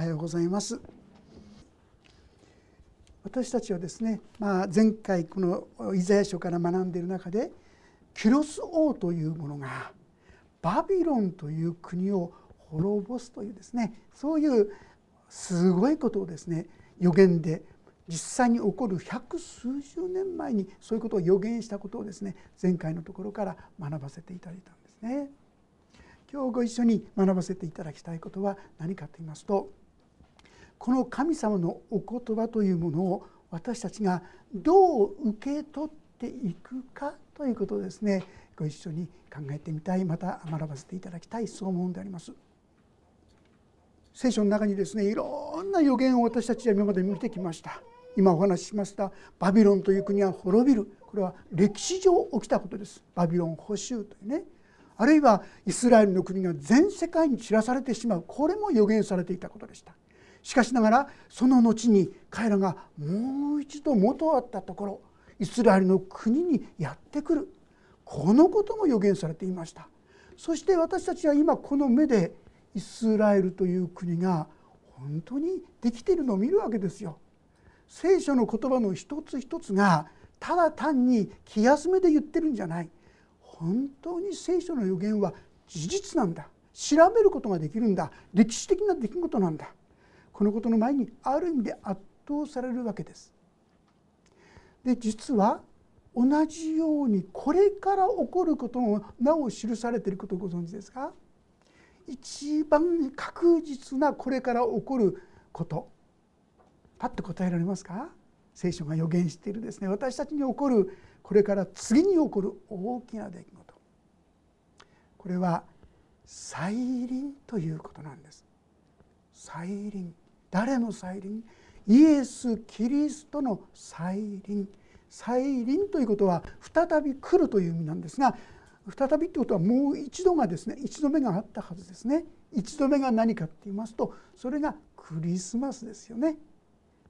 はようございます私たちはですね、まあ、前回このイザヤ書から学んでいる中でキュロス王というものがバビロンという国を滅ぼすというですねそういうすごいことをですね予言で実際に起こる百数十年前にそういうことを予言したことをですね前回のところから学ばせていただいたんですね。今日ご一緒に学ばせていただきたいことは何かと言いますとこの神様のお言葉というものを私たちがどう受け取っていくかということをですね。ご一緒に考えてみたい。また学ばせていただきたいそう思うんであります。聖書の中にですねいろんな予言を私たちは今まで見てきました。今お話ししましたバビロンという国は滅びる。これは歴史上起きたことです。バビロン捕囚というね。あるいはイスラエルの国が全世界に散らされてしまう。これも予言されていたことでした。しかしながらその後に彼らがもう一度元あったところイスラエルの国にやってくる。このことも予言されていました。そして私たちは今この目でイスラエルという国が本当にできているのを見るわけですよ。聖書の言葉の一つ一つがただ単に気休めで言ってるんじゃない。本当に聖書の予言は事実なんだ。調べることができるんだ。歴史的な出来事なんだ。このことの前にある意味で圧倒されるわけです。で実は同じようにこれから起こることもなお記されていることをご存知ですか？一番確実なこれから起こること。パッと答えられますか？聖書が予言しているですね。私たちに起こるこれから次に起こる大きな出来事。これは再臨ということなんです。再臨。誰の再臨？イエス・キリストの再臨。再臨ということは再び来るという意味なんですが再びってことはもう一度がですね一度目があったはずですね。一度目が何かって言いますとそれがクリスマスですよね。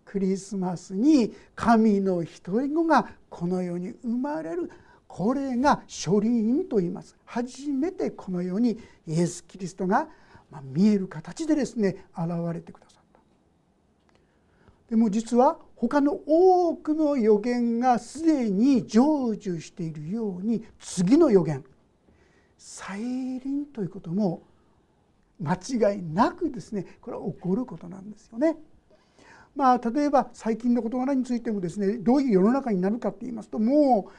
クリスマスに神の独り子がこの世に生まれる。これが初輪と言います。初めてこの世にイエス・キリストが見える形でですね現れてくださでも実は他の多くの予言がすでに成就しているように次の予言再臨ということも間違いなくですねこれは起こることなんですよね。まあ、例えば最近の事柄についてもですねどういう世の中になるかっていいますともう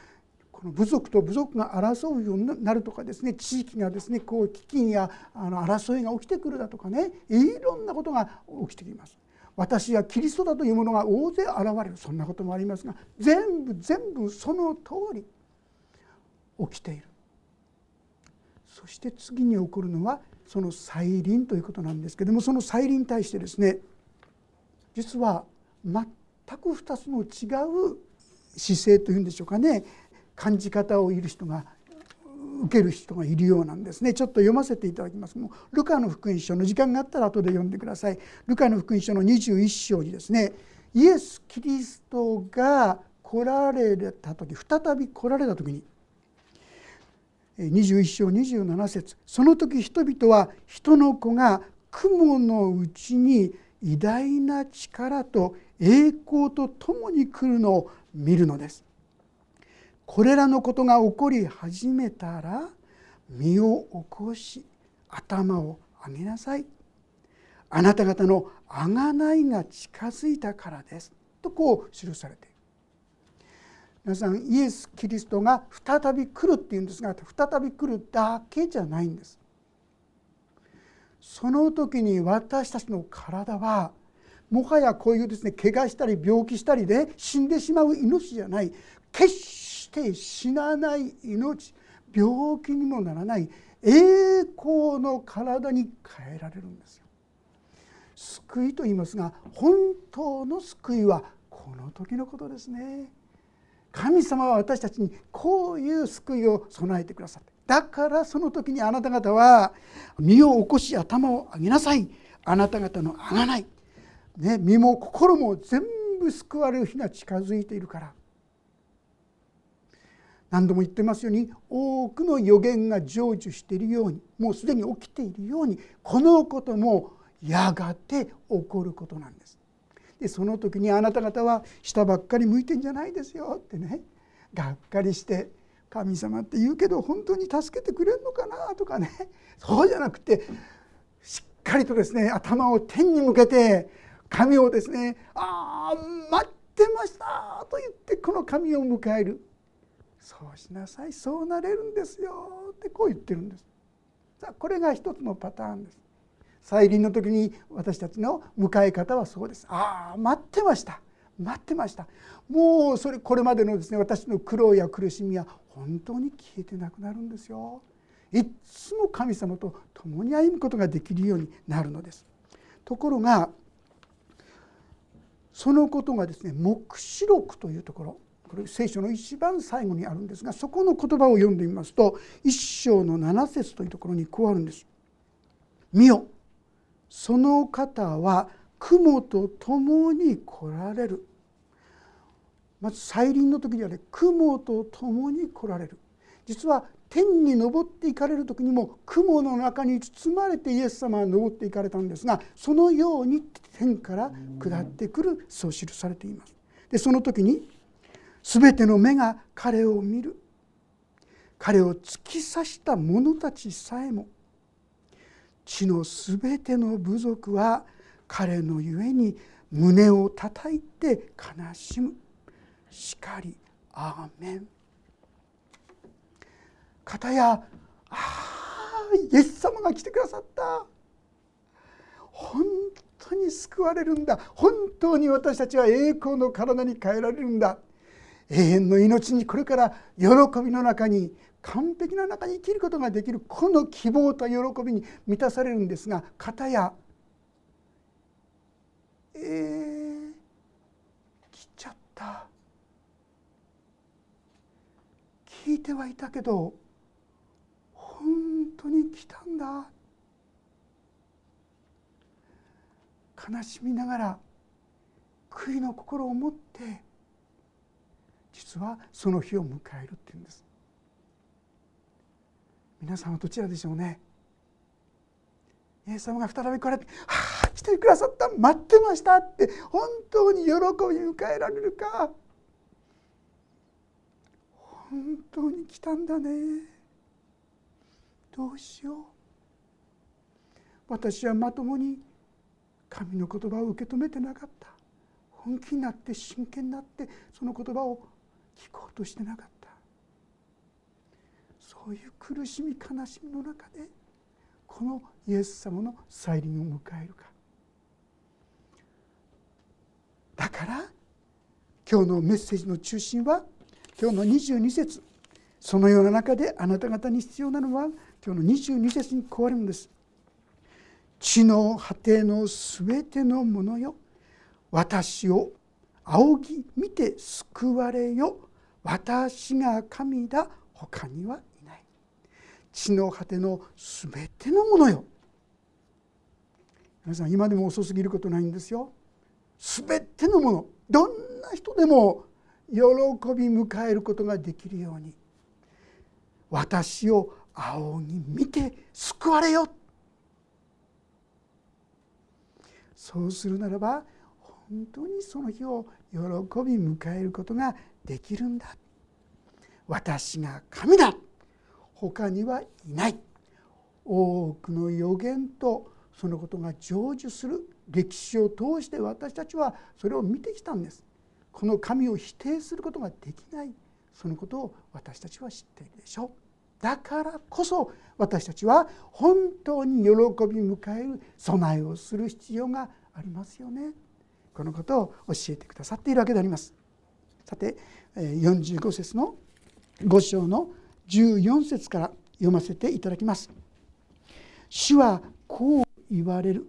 この部族と部族が争うようになるとかですね地域がですねこう飢饉やあの争いが起きてくるだとかねいろんなことが起きてきます。私はキリストだというものが大勢現れる。そんなこともありますが全部全部その通り起きている。そして次に起こるのはその再臨ということなんですけどもその再臨に対してですね実は全く2つの違う姿勢というんでしょうかね。感じ方をいる人が受ける人がいるようなんですね。ちょっと読ませていただきます。もうルカの福音書の時間があったら後で読んでください。ルカの福音書の21章にですねイエス・キリストが来られた時再び来られた時に21章27節その時人々は人の子が雲のうちに偉大な力と栄光とともに来るのを見るのです。これらのことが起こり始めたら身を起こし頭を上げなさい。あなた方の贖いが近づいたからです。とこう記されている。皆さんイエス・キリストが再び来るっていうんですが再び来るだけじゃないんです。その時に私たちの体はもはやこういうですね怪我したり病気したりで死んでしまう命じゃない。決して死なない命病気にもならない栄光の体に変えられるんですよ。救いと言いますが本当の救いはこの時のことですね。神様は私たちにこういう救いを備えてくださってだからその時にあなた方は身を起こし頭を上げなさいあなた方のあがない、ね、身も心も全部救われる日が近づいているから何度も言ってますように多くの予言が成就しているようにもうすでに起きているようにこのこともやがて起こることなんです。でその時にあなた方は下ばっかり向いてんじゃないですよってね。がっかりして神様って言うけど本当に助けてくれるのかなとかね。そうじゃなくてしっかりとですね頭を天に向けて神をですね「ああ待ってました」と言ってこの神を迎える。そうしなさいそうなれるんですよってこう言ってるんです。さあこれが一つのパターンです。再臨の時に私たちの迎え方はそうです。ああ待ってました待ってましたもうそれこれまでのですね私の苦労や苦しみは本当に消えてなくなるんですよ。いつも神様と共に歩むことができるようになるのです。ところがそのことがですね黙示録というところこれ聖書の一番最後にあるんですがそこの言葉を読んでみますと一章の7節というところにこうあるんです。見よその方は雲と共に来られるまず再臨の時にはね雲と共に来られる実は天に昇っていかれる時にも雲の中に包まれてイエス様は昇っていかれたんですがそのように天から下ってくるそう記されています。でその時に全ての目が彼を見る。彼を突き刺した者たちさえも。地のすべての部族は彼のゆえに胸をたたいて悲しむ。しかりアーメン。片やああイエス様が来てくださった。本当に救われるんだ。本当に私たちは栄光の体に変えられるんだ。永遠の命にこれから喜びの中に完璧な中に生きることができるこの希望と喜びに満たされるんですが片やえー、来ちゃった。聞いてはいたけど本当に来たんだ。悲しみながら悔いの心を持って実はその日を迎えるっていうんです。皆さんはどちらでしょうね。イエス様が再び来られて「はあ来てくださった。待ってました」って本当に喜び迎えられるか。本当に来たんだね。どうしよう。私はまともに神の言葉を受け止めてなかった。本気になって真剣になってその言葉を聞こうとしてなかった。そういう苦しみ悲しみの中でこのイエス様の再臨を迎えるか。だから今日のメッセージの中心は今日の22節。そのような中であなた方に必要なのは今日の22節にこうあるんです。地の果てのすべてのものよ。私を仰ぎ見て救われよ。私が神だ。他にはいない。地の果てのすべてのものよ。皆さん今でも遅すぎることないんですよ。すべてのもの。どんな人でも喜び迎えることができるように。私を仰ぎ見て救われよ。そうするならば本当にその日を喜び迎えることができるんだ。私が神だ。他にはいない。多くの予言とそのことが成就する歴史を通して私たちはそれを見てきたんです。この神を否定することができない。そのことを私たちは知っているでしょう。だからこそ私たちは本当に喜び迎える。備えをする必要がありますよね。このことを教えてくださっているわけであります。さて45節の5章の14節から読ませていただきます。主はこう言われる。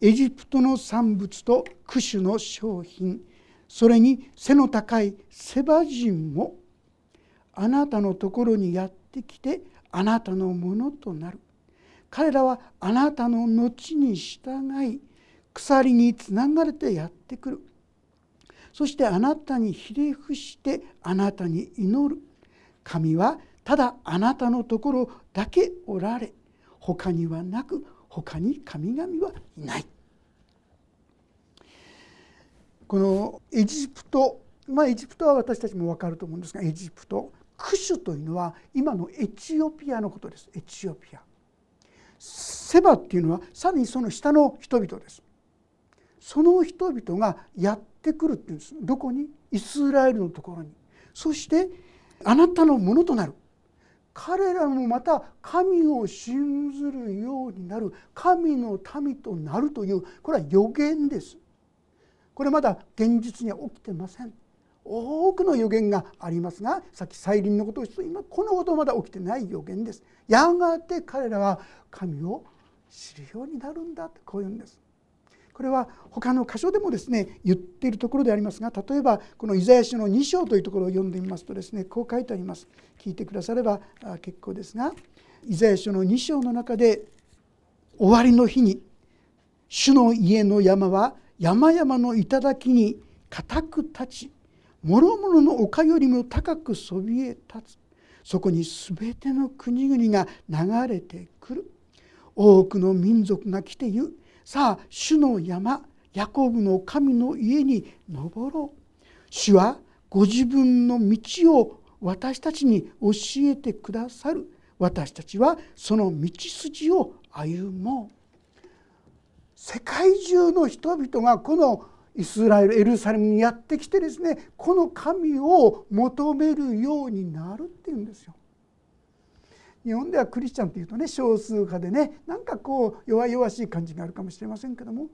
エジプトの産物とクシュの商品。それに背の高いセバ人も。あなたのところにやってきてあなたのものとなる。彼らはあなたの後に従い鎖につながれてやってくる。そしてあなたにひれ伏してあなたに祈る。神はただあなたのところだけおられ。他にはなく他に神々はいない。このエジプトまあエジプトは私たちも分かると思うんですがエジプトクシュというのは今のエチオピアのことです。エチオピア。セバっていうのはさらにその下の人々です。その人々がやってくるっていうんです。どこに？イスラエルのところに。そしてあなたのものとなる。彼らもまた神を信ずるようになる。神の民となるというこれは予言です。これまだ現実には起きてません。多くの予言がありますがさっき再臨のことをして今このことまだ起きてない予言です。やがて彼らは神を知るようになるんだとこういうんです。これは他の箇所でもですね言っているところでありますが例えばこのイザヤ書の2章というところを読んでみますとですねこう書いてあります。聞いてくだされば結構ですがイザヤ書の2章の中で終わりの日に主の家の山は山々の頂に固く立ち諸々の丘よりも高くそびえ立つ。そこに全ての国々が流れてくる。多くの民族が来て言う。さあ主の山ヤコブの神の家に登ろう。主はご自分の道を私たちに教えてくださる。私たちはその道筋を歩もう。世界中の人々がこのイスラエルエルサレムにやってきてですねこの神を求めるようになるっていうんですよ。日本ではクリスチャンっていうとね少数派でねなんかこう弱々しい感じがあるかもしれませんけども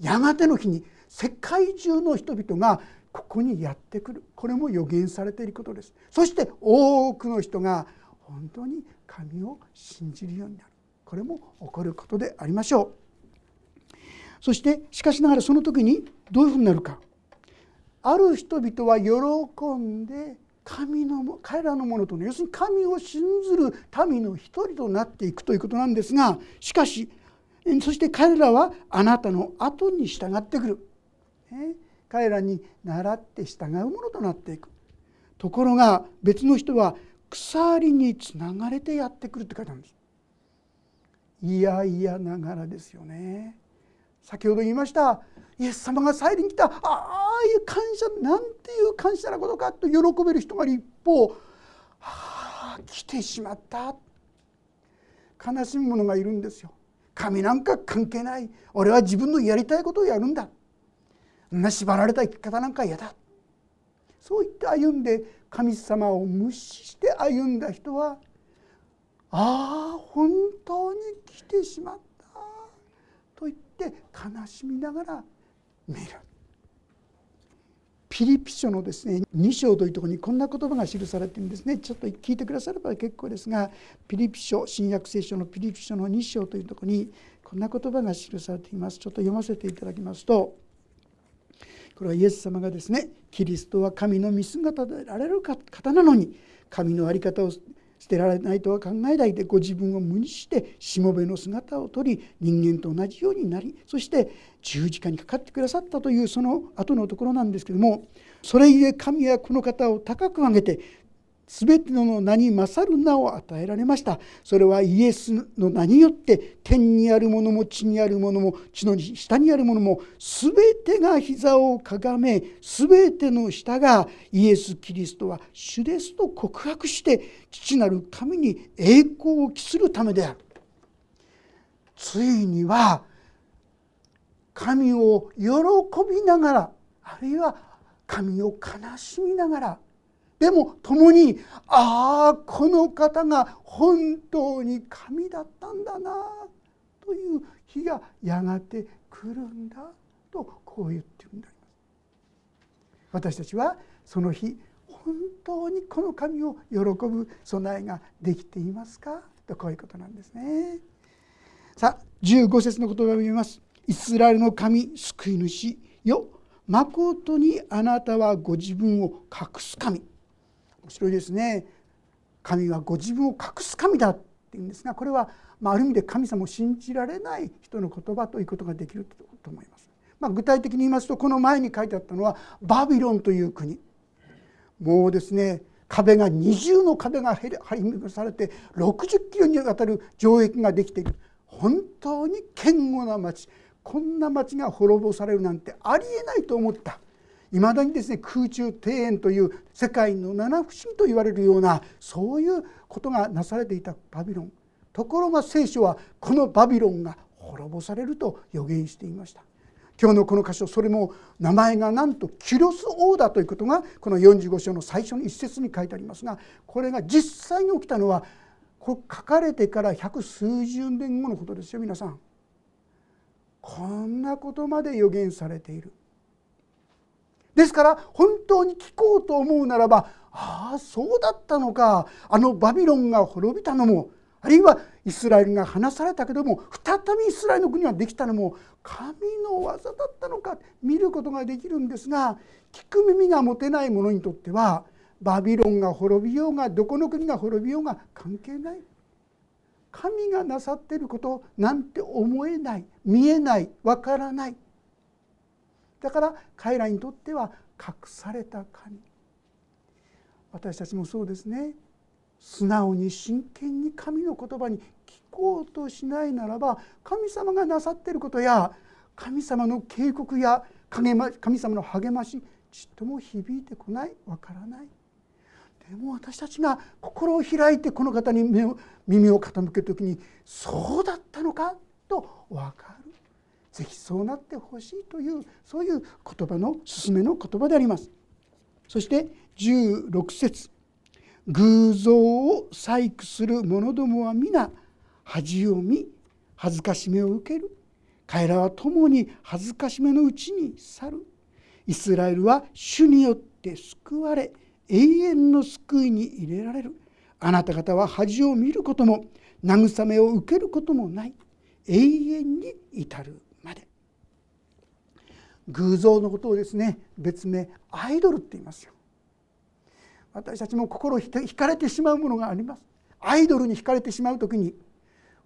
やがての日に世界中の人々がここにやってくる。これも予言されていることです。そして多くの人が本当に神を信じるようになる。これも起こることでありましょう。そしてしかしながらその時にどういうふうになるか。ある人々は喜んで神の彼らのものとね要するに神を信ずる民の一人となっていくということなんですがしかしそして彼らはあなたの後に従ってくる、ね、彼らに倣って従うものとなっていく。ところが別の人は鎖につながれてやってくるって書いてあるんです。いやいやながらですよね。先ほど言いましたイエス様が再臨来たああいう感謝なんていう感謝なことかと喜べる人が一方ああ来てしまった。悲しむ者がいるんですよ。神なんか関係ない。俺は自分のやりたいことをやるんだ。な縛られた生き方なんか嫌だ。そう言って歩んで神様を無視して歩んだ人はああ本当に来てしまった。って悲しみながら見る。ピリピ書のですね2章というところにこんな言葉が記されているんですね。ちょっと聞いてくだされば結構ですがピリピ書新約聖書のピリピ書の2章というところにこんな言葉が記されています。ちょっと読ませていただきますとこれはイエス様がですねキリストは神の見姿であられる方なのに神の在り方を捨てられないとは考えないでご自分を無にしてしもべの姿をとり人間と同じようになりそして十字架にかかってくださったというその後のところなんですけどもそれゆえ神はこの方を高く上げて全ての名に勝る名を与えられました。それはイエスの名によって天にあるものも地にあるものも地の下にあるものも全てが膝をかがめ全ての下がイエス・キリストは主ですと告白して父なる神に栄光を期するためである。ついには神を喜びながらあるいは神を悲しみながらでも共にああこの方が本当に神だったんだなという日がやがて来るんだとこう言ってるんであります。私たちはその日本当にこの神を喜ぶ備えができていますかとこういうことなんですね。さあ15節の言葉を読みます。イスラエルの神救い主よまことにあなたはご自分を隠す神面白いですね。神はご自分を隠す神だって言うんですがこれは、まあ、ある意味で神様を信じられない人の言葉ということができると思います。まあ、具体的に言いますとこの前に書いてあったのはバビロンという国。もうですね壁が二重の壁が張り巡らされて60キロにわたる城壁ができている。本当に堅固な町。こんな町が滅ぼされるなんてありえないと思った。いまだにですね空中庭園という世界の七不思議と言われるようなそういうことがなされていたバビロンところが聖書はこのバビロンが滅ぼされると予言していました今日のこの箇所それも名前がなんとキュロス王だということがこの45章の最初の一節に書いてありますがこれが実際に起きたのはこれ書かれてから百数十年後のことですよ皆さん。こんなことまで予言されている。ですから本当に聞こうと思うならばああそうだったのか。あのバビロンが滅びたのもあるいはイスラエルが離されたけども再びイスラエルの国ができたのも神の技だったのか見ることができるんですが聞く耳が持てない者にとってはバビロンが滅びようがどこの国が滅びようが関係ない。神がなさっていることなんて思えない見えないわからない。だから彼らにとっては隠された神。私たちもそうですね。素直に真剣に神の言葉に聞こうとしないならば神様がなさっていることや神様の警告や神様の励ましちっとも響いてこない。わからない。でも私たちが心を開いてこの方に耳を傾ける時にそうだったのかと分かるぜひそうなってほしいというそういう言葉の勧めの言葉であります。そして16節。偶像を細工する者どもは皆恥を見恥ずかしめを受ける。彼らは共に恥ずかしめのうちに去る。イスラエルは主によって救われ永遠の救いに入れられる。あなた方は恥を見ることも慰めを受けることもない。永遠に至る。偶像のことをですね別名アイドルって言いますよ。私たちも心惹かれてしまうものがあります。アイドルに惹かれてしまう時に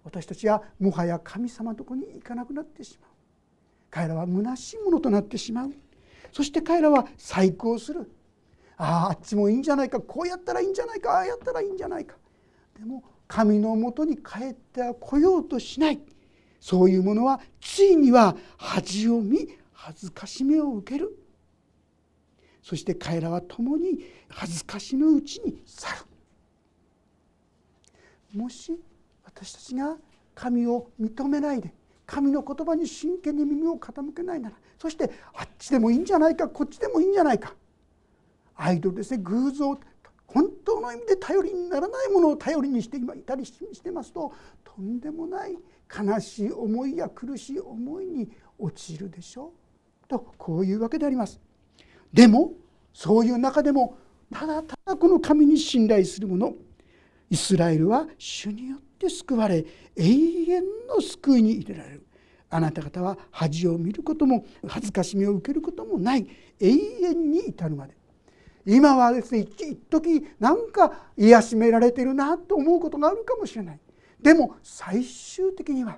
私たちはもはや神様のとこに行かなくなってしまう。彼らは虚しいものとなってしまう。そして彼らは細工をする。あああっちもいいんじゃないか。こうやったらいいんじゃないか。ああやったらいいんじゃないか。でも神のもとに帰っては来ようとしない。そういうものはついには恥を見恥ずかしめを受ける。そして彼らは共に恥ずかしのうちに去る。もし私たちが神を認めないで神の言葉に真剣に耳を傾けないならそしてあっちでもいいんじゃないかこっちでもいいんじゃないか。アイドルですね偶像本当の意味で頼りにならないものを頼りにしていたりしてますととんでもない悲しい思いや苦しい思いに陥るでしょう。とこういうわけであります。でもそういう中でもただただこの神に信頼する者イスラエルは主によって救われ永遠の救いに入れられる。あなた方は恥を見ることも恥ずかしみを受けることもない永遠に至るまで。今はですね一時なんか癒しめられてるなと思うことがあるかもしれない。でも最終的には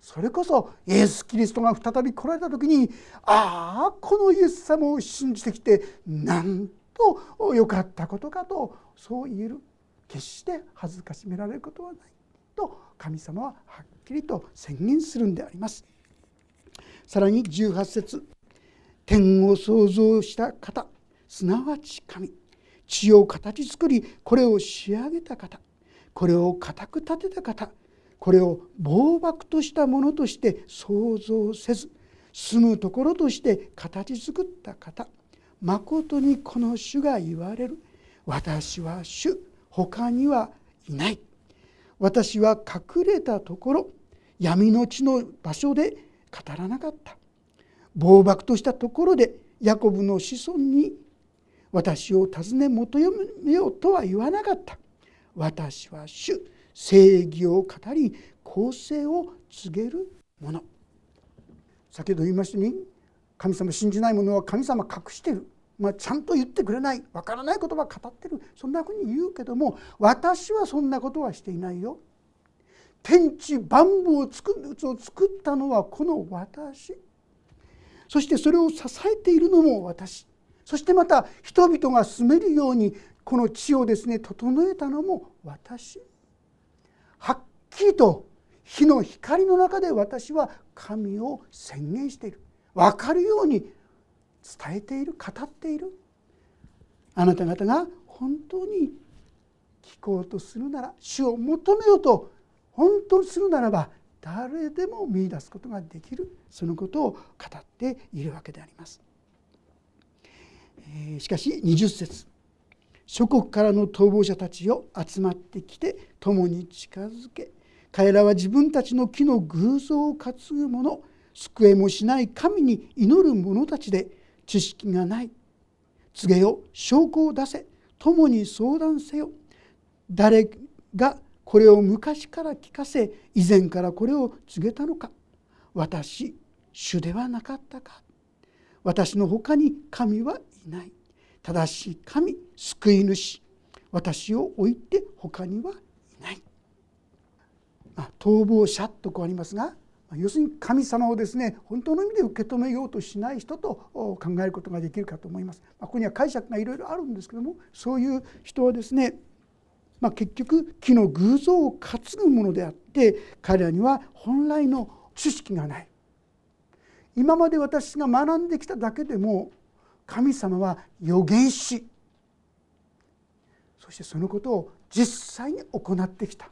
それこそイエス・キリストが再び来られた時にああこのイエス様を信じてきてなんと良かったことかとそう言える決して恥ずかしめられることはないと神様ははっきりと宣言するんであります。さらに18節天を創造した方すなわち神地を形作りこれを仕上げた方これを固く立てた方これを暴漠としたものとして想像せず住むところとして形作った方まことにこの主が言われる。私は主他にはいない。私は隠れたところ闇の地の場所で語らなかった。暴漠としたところでヤコブの子孫に私を尋ね求めようとは言わなかった。私は主正義を語り公正を告げるもの。先ほど言いましたように神様信じない者は神様隠してる、まあ、ちゃんと言ってくれない。わからない言葉語ってる。そんなふうに言うけども私はそんなことはしていないよ。天地万物を作ったのはこの私。そしてそれを支えているのも私。そしてまた人々が住めるようにこの地をですね整えたのも私。はっきりと火の光の中で私は神を宣言している。分かるように伝えている語っている。あなた方が本当に聞こうとするなら主を求めようと本当にするならば誰でも見いだすことができる。そのことを語っているわけであります。しかし20節。諸国からの逃亡者たちを集まってきて共に近づけ。彼らは自分たちの木の偶像を担ぐ者救えもしない神に祈る者たちで知識がない。告げよ証拠を出せ。共に相談せよ。誰がこれを昔から聞かせ以前からこれを告げたのか。私主ではなかったか。私の他に神はいない。正しい神救い主私を置いて他にはいない、まあ、逃亡者とこうありますが要するに神様をですね本当の意味で受け止めようとしない人と考えることができるかと思います。まあ、ここには解釈がいろいろあるんですけどもそういう人はですね、まあ、結局木の偶像を担ぐものであって彼らには本来の知識がない。今まで私が学んできただけでも神様は預言しそしてそのことを実際に行ってきた。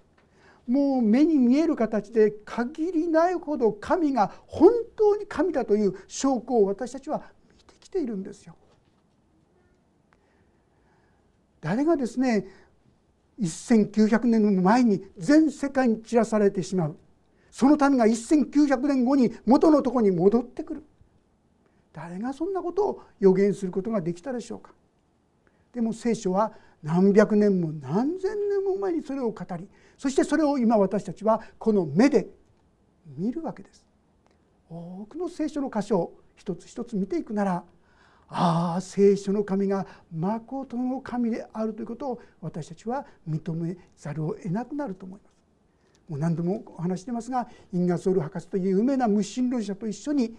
もう目に見える形で限りないほど神が本当に神だという証拠を私たちは見てきているんですよ。誰がですね1900年前に全世界に散らされてしまう。その民が1900年後に元のとこに戻ってくる。誰がそんなことを予言することができたでしょうか？でも聖書は何百年も何千年も前にそれを語りそしてそれを今私たちはこの目で見るわけです多くの聖書の箇所を一つ一つ見ていくならああ聖書の神がまことの神であるということを私たちは認めざるを得なくなると思います。もう何度もお話してますがインガソール博士という有名な無神論者と一緒に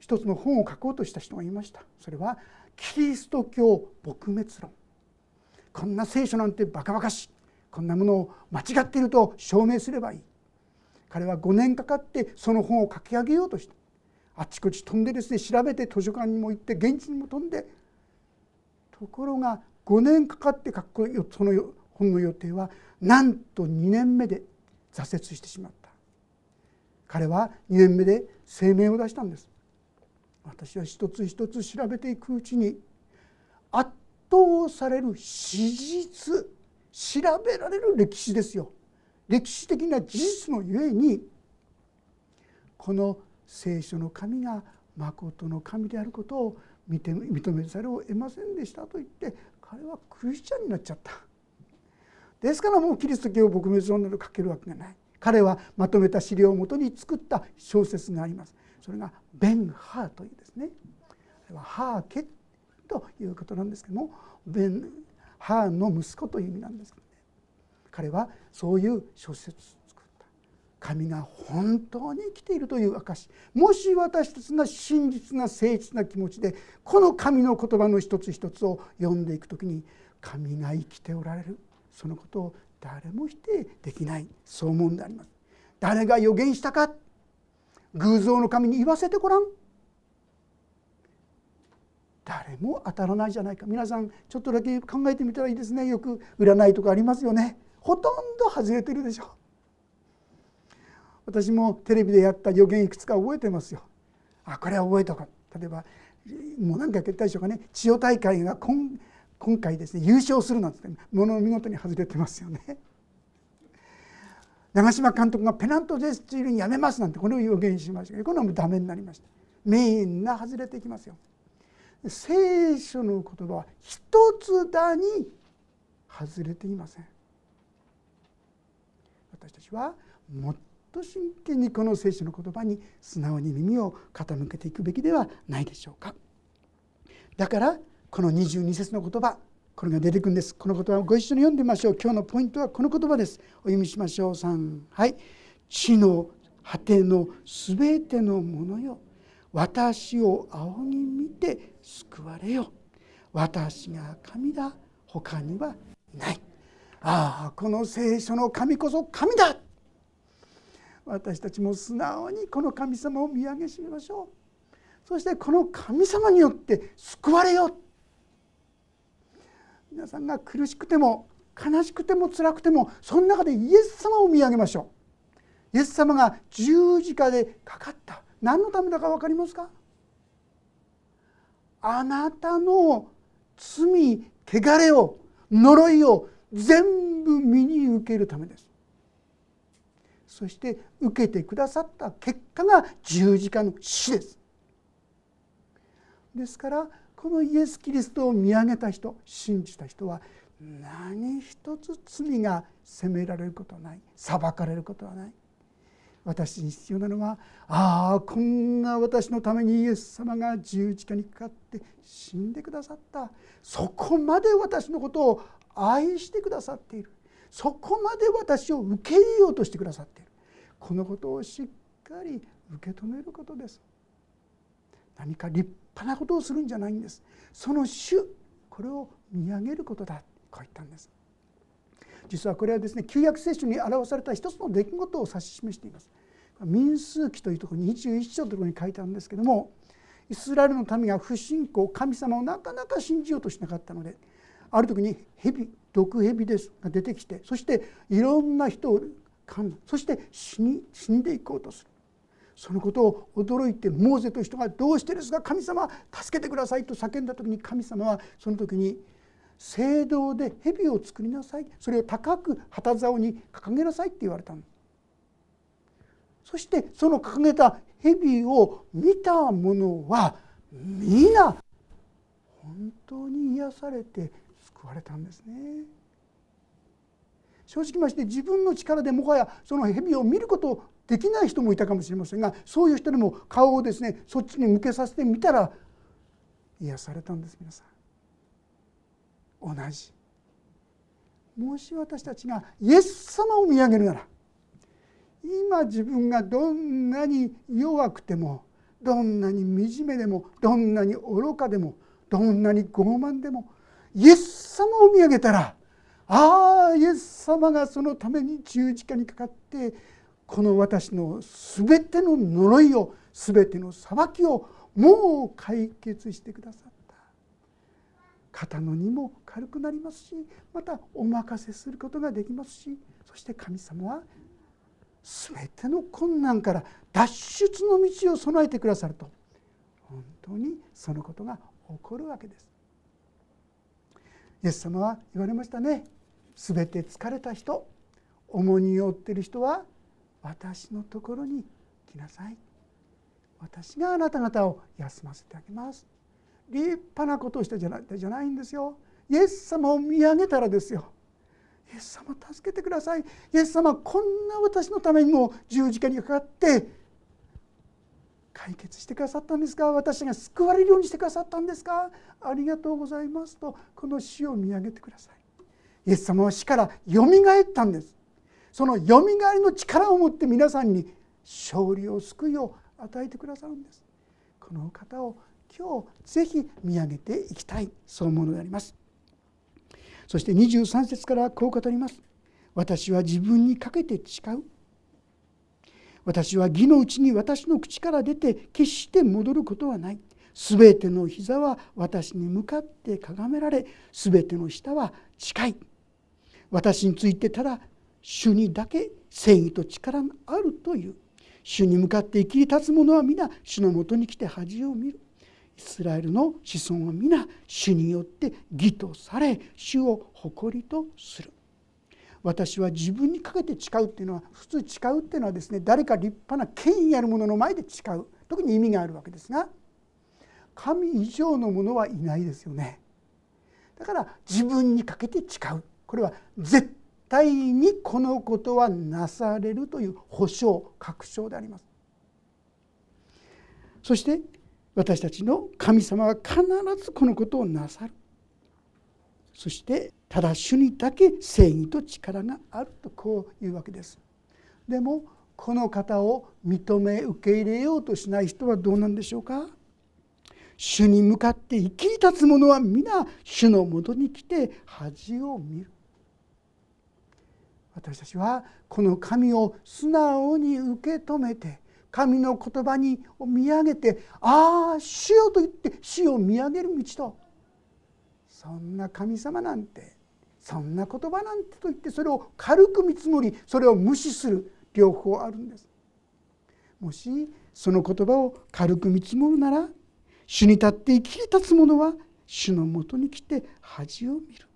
一つの本を書こうとした人がいました。それはキリスト教撲滅論。こんな聖書なんてバカバカしい。こんなものを間違っていると証明すればいい。彼は5年かかってその本を書き上げようとした。あちこち飛んでですね調べて図書館にも行って現地にも飛んで。ところが5年かかって書くその本の予定はなんと2年目で挫折してしまった。彼は2年目で声明を出したんです。私は一つ一つ調べていくうちに圧倒される史実調べられる歴史ですよ。歴史的な事実のゆえにこの聖書の神が誠の神であることを認めざるを得ませんでしたと言って彼はクリスチャンになっちゃった。ですからもうキリスト教を撲滅論など書けるわけがない。彼はまとめた資料をもとに作った小説があります。それがベン・ハーというですね。あれはハーケということなんですけどもベン・ハーの息子という意味なんですけどね。彼はそういう小説を作った。神が本当に生きているという証もし私たちが真実な誠実な気持ちでこの神の言葉の一つ一つを読んでいく時に神が生きておられる。そのことを誰も否定できない。そう思うんであります。誰が予言したか。偶像の神に言わせてごらん。誰も当たらないじゃないか。皆さんちょっとだけ考えてみたらいいですね。よく占いとかありますよね。ほとんど外れてるでしょ。私もテレビでやった予言いくつか覚えてますよ。あこれは覚えたか例えばもう何回か言ったでしょうかね。千代大会が今今回ですね優勝するなんてもの見事に外れてますよね。長嶋監督がペナントでスチールにやめますなんてこれを予言しました。けどこれはもうダメになりました。みんな外れていきますよ。聖書の言葉は一つだに外れていません。私たちはもっと真剣にこの聖書の言葉に素直に耳を傾けていくべきではないでしょうか。だからこの22節の言葉これが出てくるんです。この言葉をご一緒に読んでみましょう。今日のポイントはこの言葉です。お読みしましょう。3はい。地の果てのすべてのものよ。私を仰ぎ見て救われよ。私が神だ。他にはいない。ああこの聖書の神こそ神だ。私たちも素直にこの神様を見上げしめましょう。そしてこの神様によって救われよ。う皆さんが苦しくても悲しくても辛くてもその中でイエス様を見上げましょう。イエス様が十字架でかかった。何のためだか分かりますか？あなたの罪汚れを呪いを全部身に受けるためです。そして受けてくださった結果が十字架の死です。ですからこのイエス・キリストを見上げた人信じた人は何一つ罪が責められることはない。裁かれることはない。私に必要なのはああこんな私のためにイエス様が十字架にかかって死んでくださった。そこまで私のことを愛してくださっている。そこまで私を受け入れようとしてくださっている。このことをしっかり受け止めることです。何か立派なことをするんじゃないんです。その主これを見上げることだ。こう言ったんです。実はこれはですね旧約聖書に表された一つの出来事を指し示しています。民数記というところに21章というところに書いてあるんですけどもイスラエルの民が不信仰神様をなかなか信じようとしなかったのである時に蛇毒蛇ですが出てきてそしていろんな人を噛むそして死に死んでいこうとする。そのことを驚いてモーゼという人が「どうしてですか神様助けてください」と叫んだ時に神様はその時に聖堂で蛇を作りなさい。それを高く旗竿に掲げなさいって言われたの。そしてその掲げた蛇を見た者は皆本当に癒されて救われたんですね。正直まして自分の力でもはやその蛇を見ることできない人もいたかもしれませんがそういう人でも顔をですねそっちに向けさせてみたら癒されたんです皆さん。同じ。もし私たちがイエス様を見上げるなら今自分がどんなに弱くてもどんなに惨めでもどんなに愚かでもどんなに傲慢でもイエス様を見上げたらああイエス様がそのために十字架にかかってこの私の全ての呪いを全ての裁きをもう解決してくださった。肩の荷も軽くなりますしまたお任せすることができますしそして神様は全ての困難から脱出の道を備えてくださると。本当にそのことが起こるわけです。イエス様は言われましたね。全て疲れた人重荷を負っている人は私のところに来なさい。私があなた方を休ませてあげます。立派なことをしたじゃないじゃないんですよ。イエス様を見上げたらですよ。イエス様助けてください。イエス様こんな私のためにも十字架にかかって解決してくださったんですか？私が救われるようにしてくださったんですか？ありがとうございますとこの死を見上げてください。イエス様は死からよみがえったんです。そのよみがえりの力を持って皆さんに勝利を救いを与えてくださるんです。この方を今日ぜひ見上げていきたい。そう思うのであります。そして23節からこう語ります。私は自分にかけて誓う。私は義のうちに私の口から出て決して戻ることはない。すべての膝は私に向かってかがめられすべての舌は近い。私についてただ主にだけ正義と力があるという。主に向かって生き立つ者は皆主のもとに来て恥を見る。イスラエルの子孫は皆主によって義とされ主を誇りとする。私は自分にかけて誓うっていうのは普通誓うっていうのはですね誰か立派な権威あるもの前で誓う。時に意味があるわけですが神以上のものはいないですよね。だから自分にかけて誓う。これは絶対対にこのことはなされるという保証確証であります。そして私たちの神様は必ずこのことをなさる。そしてただ主にだけ正義と力があるとこういうわけです。でもこの方を認め受け入れようとしない人はどうなんでしょうか。主に向かって生きり立つ者は皆主のもとに来て恥を見る。私たちはこの神を素直に受け止めて神の言葉に見上げて「ああ主よ」と言って死を見上げる道とそんな神様なんてそんな言葉なんてと言ってそれを軽く見積もりそれを無視する両方あるんです。もしその言葉を軽く見積もるなら主に立って生き立つ者は主のもとに来て恥を見る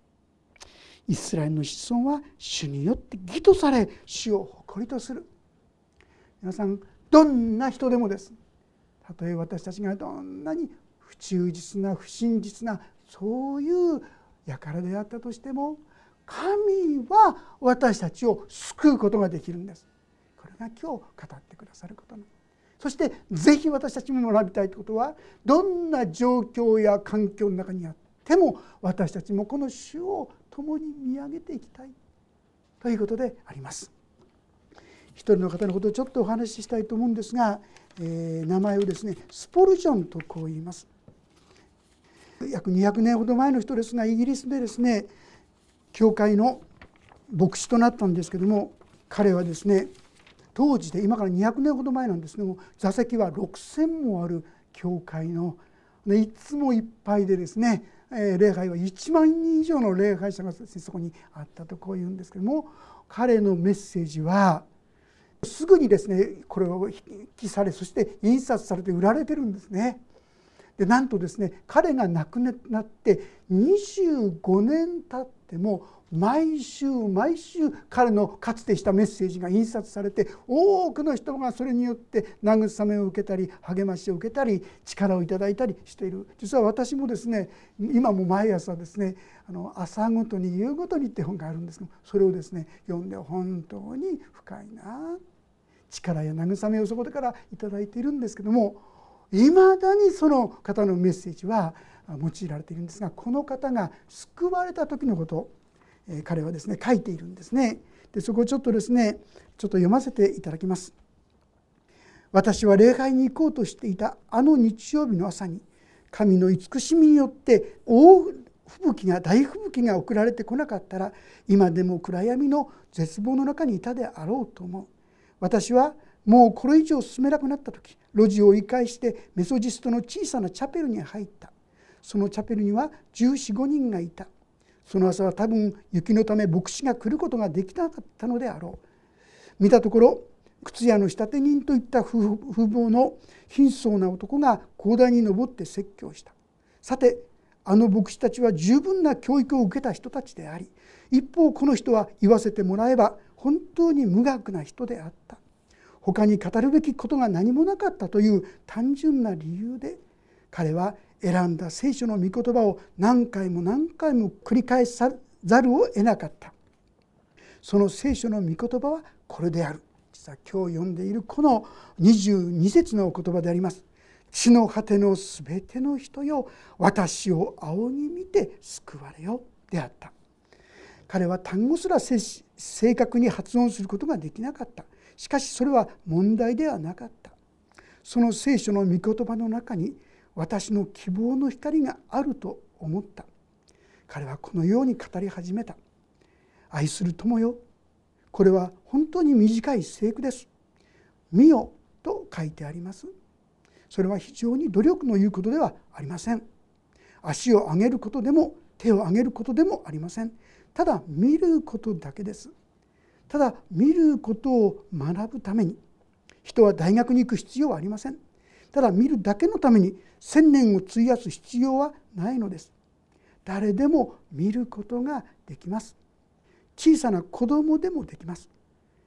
イスラエルの子孫は主によって義とされ主を誇りとする。皆さんどんな人でもです。たとえ私たちがどんなに不忠実な不真実なそういう輩であったとしても神は私たちを救うことができるんです。これが今日語ってくださることなそしてぜひ私たちも学びたいということはどんな状況や環境の中にあっても私たちもこの主を共に見上げていきたいということであります。一人の方のことをちょっとお話ししたいと思うんですが、えー、名前をですねスポルジョンとこう言います。約200年ほど前の人ですがイギリスでですね教会の牧師となったんですけども彼はですね当時で今から200年ほど前なんですけども座席は6,000もある教会のいつもいっぱいでですね礼拝は1万人以上の礼拝者がそこにあったとこういうんですけども彼のメッセージはすぐにですねこれを引きされそして印刷されて売られてるんですね。でなんとですね彼が亡くなって25年経っても毎週毎週彼のかつてしたメッセージが印刷されて多くの人がそれによって慰めを受けたり励ましを受けたり力をいただいたりしている。実は私もですね今も毎朝ですねあの朝ごとに夕ごとにって本があるんですけどそれをですね読んで本当に深いな。力や慰めをそこでから頂いているんですけどもいまだにその方のメッセージは用いられているんですがこの方が救われた時のこと彼はですね書いているんですね。でそこをちょっとですねちょっと読ませていただきます。私は礼拝に行こうとしていたあの日曜日の朝に神の慈しみによって大吹雪が大吹雪が送られてこなかったら今でも暗闇の絶望の中にいたであろうと思う私はもうこれ以上進めなくなった時路地を折り返してメソジストの小さなチャペルに入った。そのチャペルには1415人がいた。その朝は多分雪のため牧師が来ることができなかったのであろう。見たところ靴屋の仕立て人といった風貌の貧相な男が広大に登って説教した。さてあの牧師たちは十分な教育を受けた人たちであり一方この人は言わせてもらえば本当に無学な人であった。他に語るべきことが何もなかったという単純な理由で彼は選んだ聖書の御言葉を何回も何回も繰り返さざるを得なかった。その聖書の御言葉はこれである。実は今日読んでいるこの22節のお言葉であります。地の果てのすべての人よ私を仰ぎ見て救われよであった。彼は単語すら正確に発音することができなかった。しかしそれは問題ではなかった。その聖書の御言葉の中に私の希望の光があると思った。彼はこのように語り始めた。愛する友よこれは本当に短い聖句です。見よと書いてあります。それは非常に努力の言うことではありません。足を上げることでも手を上げることでもありません。ただ見ることだけです。ただ見ることを学ぶために人は大学に行く必要はありません。ただ見るだけのために千年を費やす必要はないのです。誰でも見ることができます。小さな子供でもできます。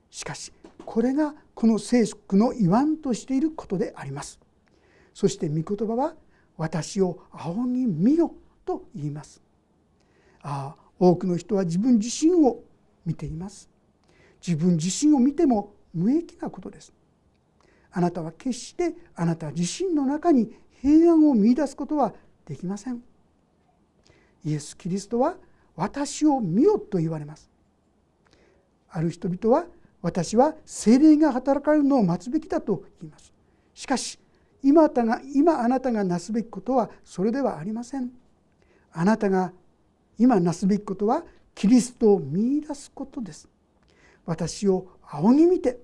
しかしこれがこの聖書の言わんとしていることであります。そして御言葉は私を仰ぎ見よと言います。ああ多くの人は自分自身を見ています。自分自身を見ても無益なことです。あなたは決してあなた自身の中に平安を見いだすことはできません。イエス・キリストは私を見よと言われます。ある人々は私は精霊が働かれるのを待つべきだと言います。しかし今あなたが今あなたがなすべきことはそれではありません。あなたが今なすべきことはキリストを見いだすことです。私を仰ぎ見て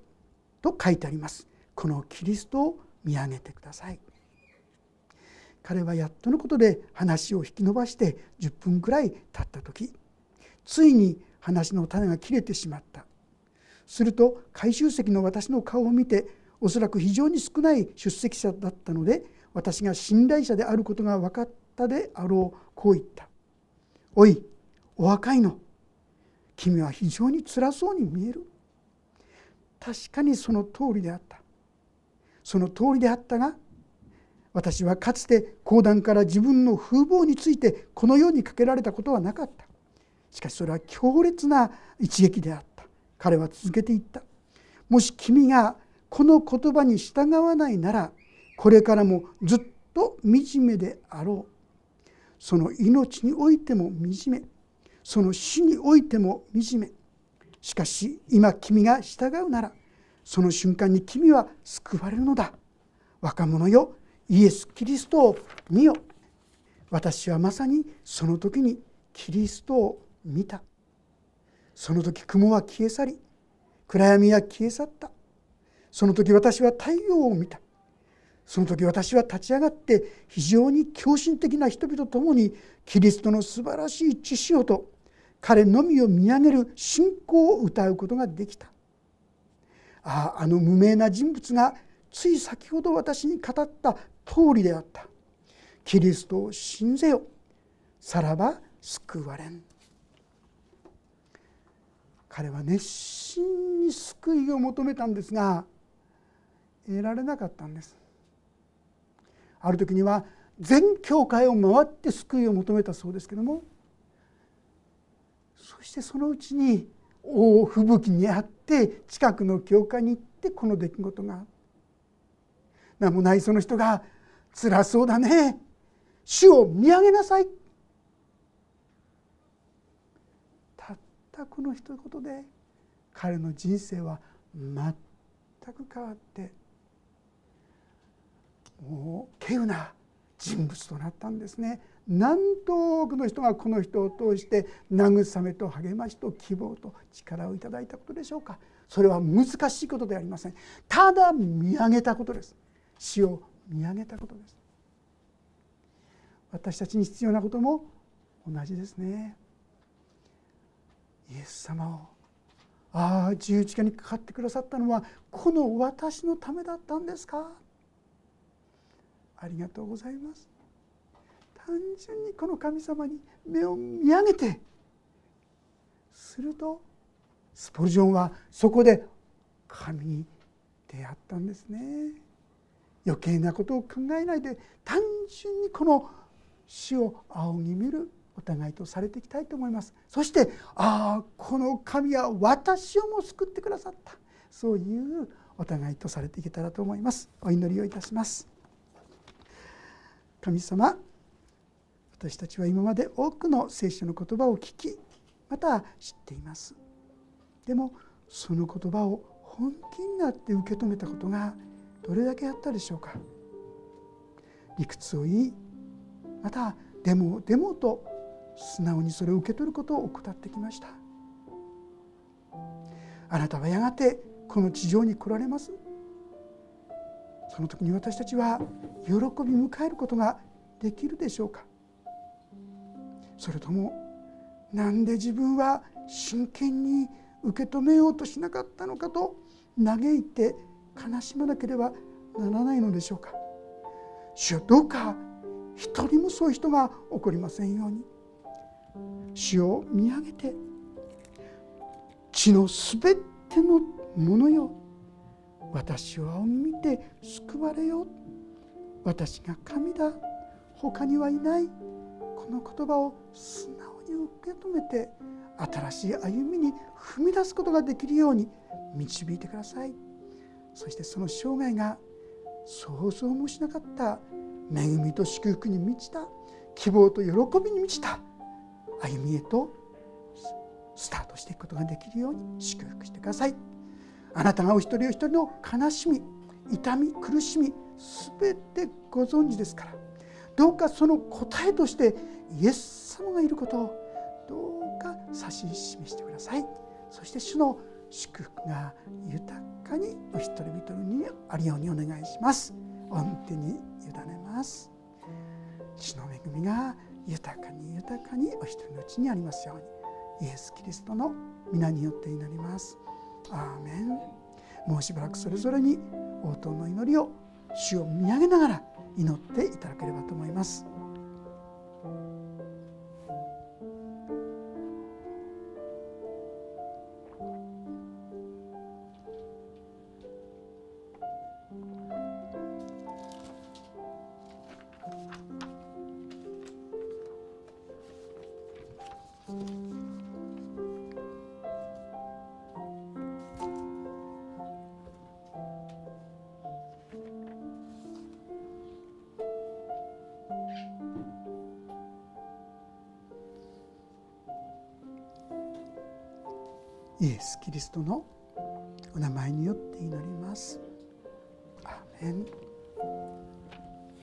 と書いてあります。このキリストを見上げてください。彼はやっとのことで話を引き伸ばして10分くらい経った時ついに話の種が切れてしまった。すると回収席の私の顔を見ておそらく非常に少ない出席者だったので私が信頼者であることが分かったであろうこう言った「おいお若いの。君は非常につらそうに見える」確かにその通りであった。その通りであったが私はかつて講談から自分の風貌についてこのようにかけられたことはなかった。しかしそれは強烈な一撃であった。彼は続けていった。もし君がこの言葉に従わないならこれからもずっと惨めであろう。その命においても惨め。その死においても惨め。しかし今君が従うならその瞬間に君は救われるのだ。若者よイエス・キリストを見よ。私はまさにその時にキリストを見た。その時雲は消え去り暗闇は消え去った。その時私は太陽を見た。その時私は立ち上がって非常に狂信的な人々と共にキリストの素晴らしい知識をと彼のみを見上げる信仰を歌うことができた。あああの無名な人物がつい先ほど私に語った通りであった。キリストを信ぜよ。さらば救われん。彼は熱心に救いを求めたんですが得られなかったんです。ある時には全教会を回って救いを求めたそうですけどもそしてそのうちに大吹雪にあって近くの教会に行ってこの出来事が名もないその人が「辛そうだね。主を見上げなさい」たったこの一言で彼の人生は全く変わって。もう稀有な人物となったんですね。何と多くの人がこの人を通して慰めと励ましと希望と力をいただいたことでしょうか。それは難しいことではありません。ただ見上げたことです。死を見上げたことです。私たちに必要なことも同じですね。イエス様をああ十字架にかかってくださったのはこの私のためだったんですか？ありがとうございます。単純にこの神様に目を見上げてするとスポルジョンはそこで神に出会ったんですね。余計なことを考えないで単純にこの死を仰ぎ見るお互いとされていきたいと思います。そしてああこの神は私をも救ってくださった。そういうお互いとされていけたらと思います。お祈りをいたします。神様私たちは今まで多くの聖書の言葉を聞きまた知っています。でもその言葉を本気になって受け止めたことがどれだけあったでしょうか。理屈を言いまたでもでもと素直にそれを受け取ることを怠ってきました。あなたはやがてこの地上に来られます。その時に私たちは喜び迎えることができるでしょうか？それともなんで自分は真剣に受け止めようとしなかったのかと嘆いて悲しまなければならないのでしょうか？主よどうか一人もそういう人が起こりませんように。主を見上げて地のすべてのものよ私を見て救われよ。私が神だ。他にはいない。この言葉を素直に受け止めて新しい歩みに踏み出すことができるように導いてください。そしてその生涯が想像もしなかった。恵みと祝福に満ちた。希望と喜びに満ちた。歩みへとスタートしていくことができるように祝福してください。あなたがお一人お一人の悲しみ痛み苦しみ全てご存知ですからどうかその答えとしてイエス様がいることをどうか指し示してください。そして主の祝福が豊かにお一人一人にあるようにお願いします。御手に委ねます。主の恵みが豊かに豊かにお一人のうちにありますようにイエス・キリストの皆によって祈ります。アーメンもうしばらくそれぞれに応答の祈りを主を見上げながら祈っていただければと思います。